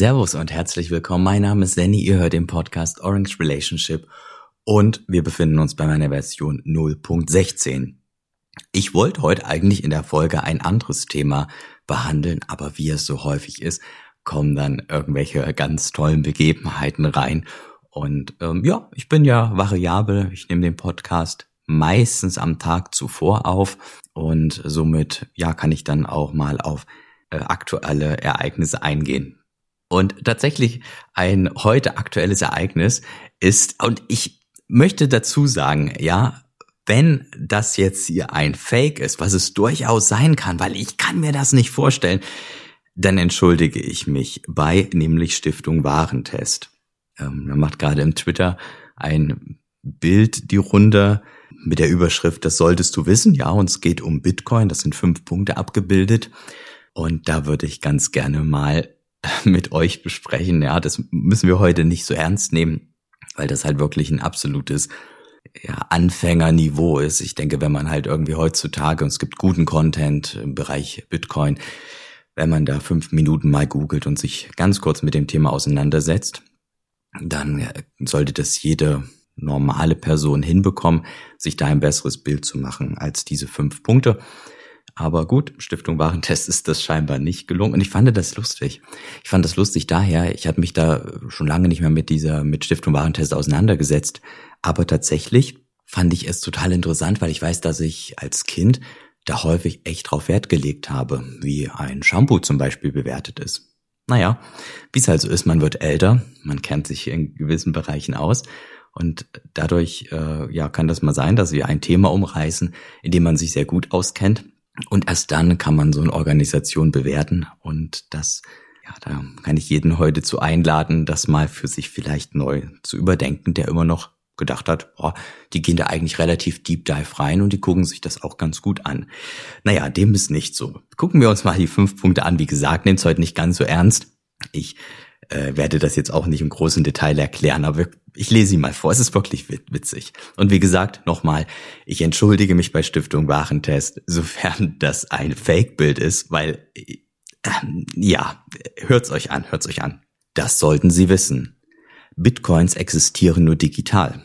Servus und herzlich willkommen. Mein Name ist Danny. Ihr hört den Podcast Orange Relationship und wir befinden uns bei meiner Version 0.16. Ich wollte heute eigentlich in der Folge ein anderes Thema behandeln, aber wie es so häufig ist, kommen dann irgendwelche ganz tollen Begebenheiten rein. Und ähm, ja, ich bin ja variabel. Ich nehme den Podcast meistens am Tag zuvor auf und somit ja kann ich dann auch mal auf äh, aktuelle Ereignisse eingehen. Und tatsächlich ein heute aktuelles Ereignis ist, und ich möchte dazu sagen, ja, wenn das jetzt hier ein Fake ist, was es durchaus sein kann, weil ich kann mir das nicht vorstellen, dann entschuldige ich mich bei nämlich Stiftung Warentest. Ähm, man macht gerade im Twitter ein Bild die Runde mit der Überschrift, das solltest du wissen, ja, und es geht um Bitcoin, das sind fünf Punkte abgebildet. Und da würde ich ganz gerne mal mit euch besprechen. Ja, das müssen wir heute nicht so ernst nehmen, weil das halt wirklich ein absolutes ja, Anfängerniveau ist. Ich denke, wenn man halt irgendwie heutzutage, und es gibt guten Content im Bereich Bitcoin, wenn man da fünf Minuten mal googelt und sich ganz kurz mit dem Thema auseinandersetzt, dann sollte das jede normale Person hinbekommen, sich da ein besseres Bild zu machen als diese fünf Punkte. Aber gut, Stiftung Warentest ist das scheinbar nicht gelungen. Und ich fand das lustig. Ich fand das lustig daher, ich habe mich da schon lange nicht mehr mit dieser, mit Stiftung Warentest auseinandergesetzt. Aber tatsächlich fand ich es total interessant, weil ich weiß, dass ich als Kind da häufig echt drauf Wert gelegt habe, wie ein Shampoo zum Beispiel bewertet ist. Naja, wie es halt so ist, man wird älter, man kennt sich in gewissen Bereichen aus und dadurch äh, ja kann das mal sein, dass wir ein Thema umreißen, in dem man sich sehr gut auskennt und erst dann kann man so eine Organisation bewerten und das, ja, da kann ich jeden heute zu einladen, das mal für sich vielleicht neu zu überdenken, der immer noch gedacht hat, boah, die gehen da eigentlich relativ deep dive rein und die gucken sich das auch ganz gut an. Naja, dem ist nicht so. Gucken wir uns mal die fünf Punkte an. Wie gesagt, nehmt es heute nicht ganz so ernst. Ich äh, werde das jetzt auch nicht im großen Detail erklären, aber ich lese sie mal vor. Es ist wirklich witzig. Und wie gesagt, nochmal, ich entschuldige mich bei Stiftung Warentest, sofern das ein Fake-Bild ist, weil, äh, ja, hört's euch an, hört's euch an. Das sollten Sie wissen. Bitcoins existieren nur digital.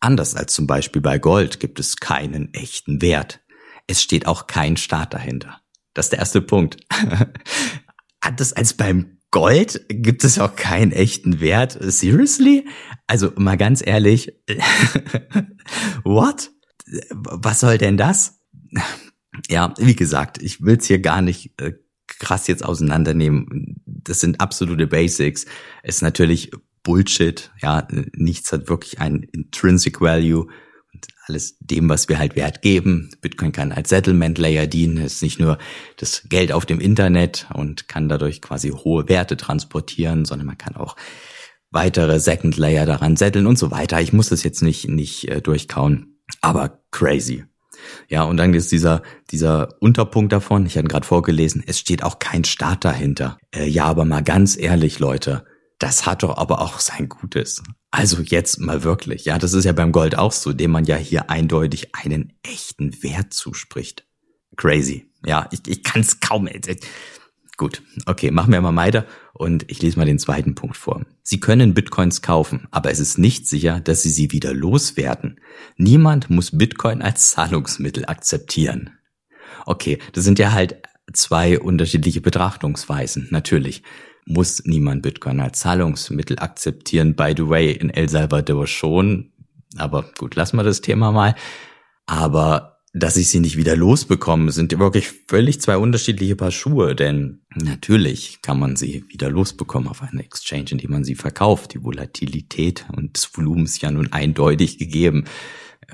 Anders als zum Beispiel bei Gold gibt es keinen echten Wert. Es steht auch kein Staat dahinter. Das ist der erste Punkt. Anders als beim Gold gibt es auch keinen echten Wert. Seriously? Also mal ganz ehrlich, what? Was soll denn das? Ja, wie gesagt, ich will es hier gar nicht äh, krass jetzt auseinandernehmen. Das sind absolute Basics. Ist natürlich Bullshit. Ja, nichts hat wirklich ein Intrinsic Value alles dem, was wir halt Wert geben. Bitcoin kann als Settlement Layer dienen, ist nicht nur das Geld auf dem Internet und kann dadurch quasi hohe Werte transportieren, sondern man kann auch weitere Second Layer daran setteln und so weiter. Ich muss das jetzt nicht, nicht äh, durchkauen, aber crazy. Ja, und dann ist dieser, dieser Unterpunkt davon, ich hatte gerade vorgelesen, es steht auch kein Staat dahinter. Äh, ja, aber mal ganz ehrlich, Leute, das hat doch aber auch sein Gutes. Also jetzt mal wirklich, ja, das ist ja beim Gold auch so, dem man ja hier eindeutig einen echten Wert zuspricht. Crazy. Ja, ich, ich kann es kaum. Gut, okay, machen wir mal weiter und ich lese mal den zweiten Punkt vor. Sie können Bitcoins kaufen, aber es ist nicht sicher, dass Sie sie wieder loswerden. Niemand muss Bitcoin als Zahlungsmittel akzeptieren. Okay, das sind ja halt zwei unterschiedliche Betrachtungsweisen, natürlich muss niemand Bitcoin als Zahlungsmittel akzeptieren. By the way, in El Salvador schon. Aber gut, lassen wir das Thema mal. Aber dass ich sie nicht wieder losbekomme, sind wirklich völlig zwei unterschiedliche Paar Schuhe. Denn natürlich kann man sie wieder losbekommen auf einer Exchange, indem man sie verkauft. Die Volatilität und das Volumen ist ja nun eindeutig gegeben.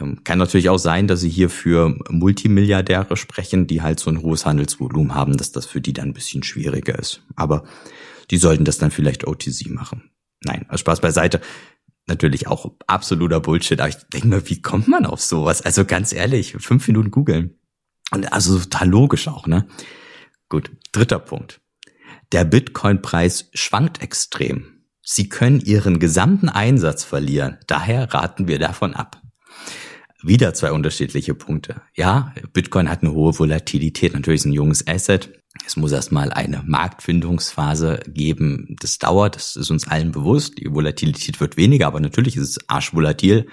Ähm, kann natürlich auch sein, dass sie hier für Multimilliardäre sprechen, die halt so ein hohes Handelsvolumen haben, dass das für die dann ein bisschen schwieriger ist. Aber die sollten das dann vielleicht OTC machen. Nein, also Spaß beiseite. Natürlich auch absoluter Bullshit. Aber ich denke mal, wie kommt man auf sowas? Also ganz ehrlich, fünf Minuten googeln. Und also total logisch auch, ne? Gut, dritter Punkt. Der Bitcoin-Preis schwankt extrem. Sie können Ihren gesamten Einsatz verlieren. Daher raten wir davon ab. wieder zwei unterschiedliche Punkte. Ja, Bitcoin hat eine hohe Volatilität, natürlich ist ein junges Asset. Es muss erstmal eine Marktfindungsphase geben. Das dauert, das ist uns allen bewusst. Die Volatilität wird weniger, aber natürlich ist es arschvolatil.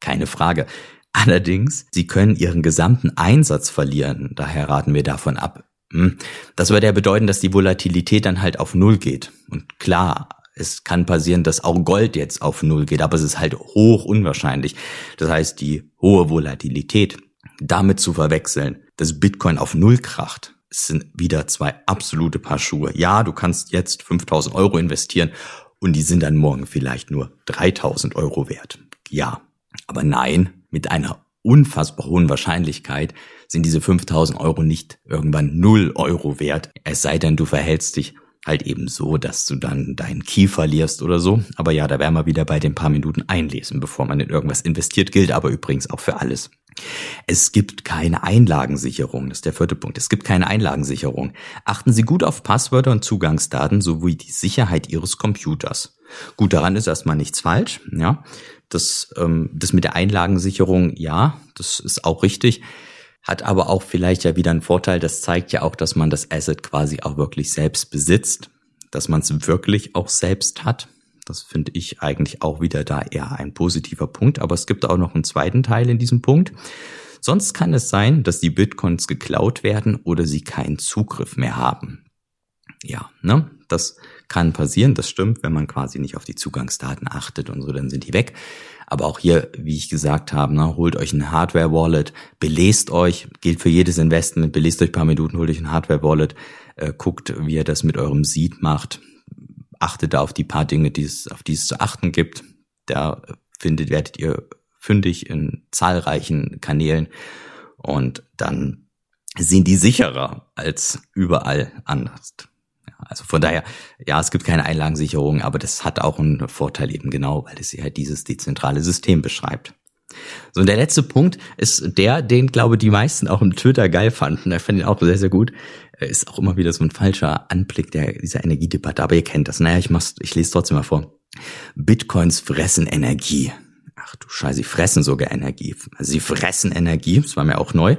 Keine Frage. Allerdings, sie können ihren gesamten Einsatz verlieren. Daher raten wir davon ab. Hm. Das würde ja bedeuten, dass die Volatilität dann halt auf Null geht. Und klar, es kann passieren, dass auch Gold jetzt auf Null geht, aber es ist halt hoch unwahrscheinlich. Das heißt, die hohe Volatilität damit zu verwechseln, dass Bitcoin auf Null kracht, sind wieder zwei absolute Paar Schuhe. Ja, du kannst jetzt 5000 Euro investieren und die sind dann morgen vielleicht nur 3000 Euro wert. Ja, aber nein, mit einer unfassbar hohen Wahrscheinlichkeit sind diese 5000 Euro nicht irgendwann 0 Euro wert. Es sei denn, du verhältst dich halt eben so, dass du dann deinen Key verlierst oder so. Aber ja, da werden wir wieder bei den paar Minuten einlesen, bevor man in irgendwas investiert, gilt aber übrigens auch für alles. Es gibt keine Einlagensicherung, das ist der vierte Punkt. Es gibt keine Einlagensicherung. Achten Sie gut auf Passwörter und Zugangsdaten sowie die Sicherheit Ihres Computers. Gut, daran ist erstmal nichts falsch, ja. Das, ähm, das mit der Einlagensicherung, ja, das ist auch richtig. Hat aber auch vielleicht ja wieder einen Vorteil, das zeigt ja auch, dass man das Asset quasi auch wirklich selbst besitzt, dass man es wirklich auch selbst hat. Das finde ich eigentlich auch wieder da eher ein positiver Punkt. Aber es gibt auch noch einen zweiten Teil in diesem Punkt. Sonst kann es sein, dass die Bitcoins geklaut werden oder sie keinen Zugriff mehr haben. Ja, ne? Das kann passieren, das stimmt, wenn man quasi nicht auf die Zugangsdaten achtet und so, dann sind die weg. Aber auch hier, wie ich gesagt habe, ne, holt euch ein Hardware-Wallet, belest euch, gilt für jedes Investment, belest euch ein paar Minuten, holt euch ein Hardware-Wallet, äh, guckt, wie ihr das mit eurem Seed macht, achtet da auf die paar Dinge, die es, auf die es zu achten gibt. Da findet, werdet ihr fündig in zahlreichen Kanälen und dann sind die sicherer als überall anders. Also von daher, ja, es gibt keine Einlagensicherung, aber das hat auch einen Vorteil eben genau, weil es halt dieses dezentrale System beschreibt. So, und der letzte Punkt ist der, den, glaube die meisten auch im Twitter geil fanden. Ich fand ihn auch sehr, sehr gut. Ist auch immer wieder so ein falscher Anblick der, dieser Energiedebatte. Aber ihr kennt das. Naja, ich mach's, ich lese trotzdem mal vor. Bitcoins fressen Energie. Ach du Scheiße, sie fressen sogar Energie. Sie fressen Energie, das war mir auch neu.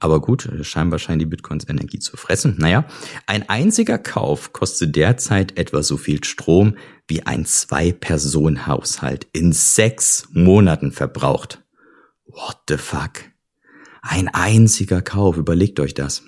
Aber gut, scheinbar scheinen die Bitcoins Energie zu fressen. Naja, ein einziger Kauf kostet derzeit etwa so viel Strom, wie ein Zwei-Personen-Haushalt in sechs Monaten verbraucht. What the fuck? Ein einziger Kauf, überlegt euch das.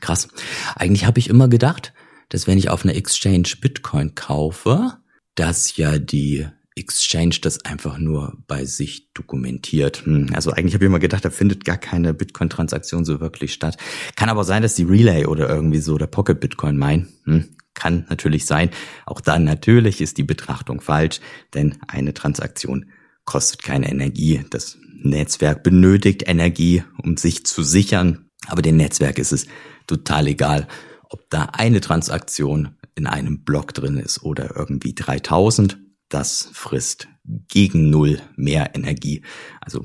Krass. Eigentlich habe ich immer gedacht, dass wenn ich auf einer Exchange Bitcoin kaufe, dass ja die Exchange das einfach nur bei sich dokumentiert. Hm, also eigentlich habe ich immer gedacht, da findet gar keine Bitcoin-Transaktion so wirklich statt. Kann aber sein, dass die Relay oder irgendwie so der Pocket Bitcoin meinen. Hm, kann natürlich sein. Auch dann natürlich ist die Betrachtung falsch, denn eine Transaktion kostet keine Energie. Das Netzwerk benötigt Energie, um sich zu sichern. Aber dem Netzwerk ist es total egal, ob da eine Transaktion in einem Block drin ist oder irgendwie 3000 das frisst gegen Null mehr Energie. Also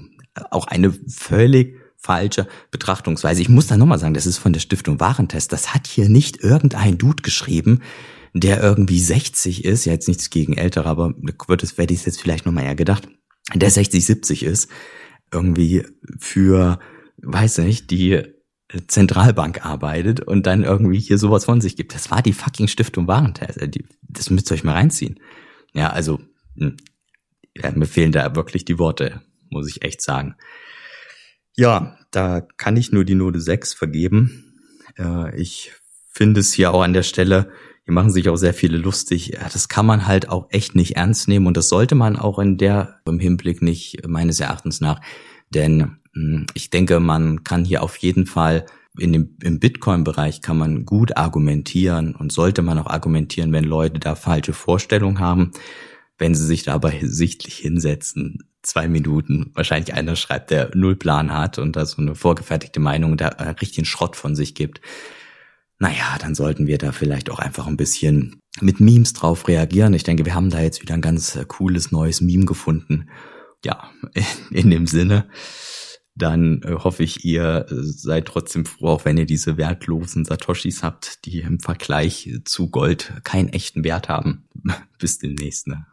auch eine völlig falsche Betrachtungsweise. Ich muss da nochmal sagen, das ist von der Stiftung Warentest. Das hat hier nicht irgendein Dude geschrieben, der irgendwie 60 ist. Ja, jetzt nichts gegen Ältere, aber wird es, werde ich jetzt vielleicht nochmal eher gedacht. Der 60, 70 ist. Irgendwie für, weiß nicht, die Zentralbank arbeitet und dann irgendwie hier sowas von sich gibt. Das war die fucking Stiftung Warentest. Das müsst ihr euch mal reinziehen. Ja, also hm, ja, mir fehlen da wirklich die Worte, muss ich echt sagen. Ja, da kann ich nur die Note 6 vergeben. Äh, ich finde es hier auch an der Stelle, hier machen sich auch sehr viele lustig. Das kann man halt auch echt nicht ernst nehmen und das sollte man auch in der im Hinblick nicht meines Erachtens nach. Denn ich denke, man kann hier auf jeden Fall in dem, im Bitcoin-Bereich kann man gut argumentieren und sollte man auch argumentieren, wenn Leute da falsche Vorstellungen haben, wenn sie sich da aber sichtlich hinsetzen, zwei Minuten, wahrscheinlich einer schreibt, der null Plan hat und da so eine vorgefertigte Meinung da äh, richtigen Schrott von sich gibt. Naja, dann sollten wir da vielleicht auch einfach ein bisschen mit Memes drauf reagieren. Ich denke, wir haben da jetzt wieder ein ganz äh, cooles neues Meme gefunden. Ja, in dem Sinne dann äh, hoffe ich, ihr äh, seid trotzdem froh, auch wenn ihr diese wertlosen Satoshis habt, die im Vergleich zu Gold keinen echten Wert haben. Bis demnächst. Ne?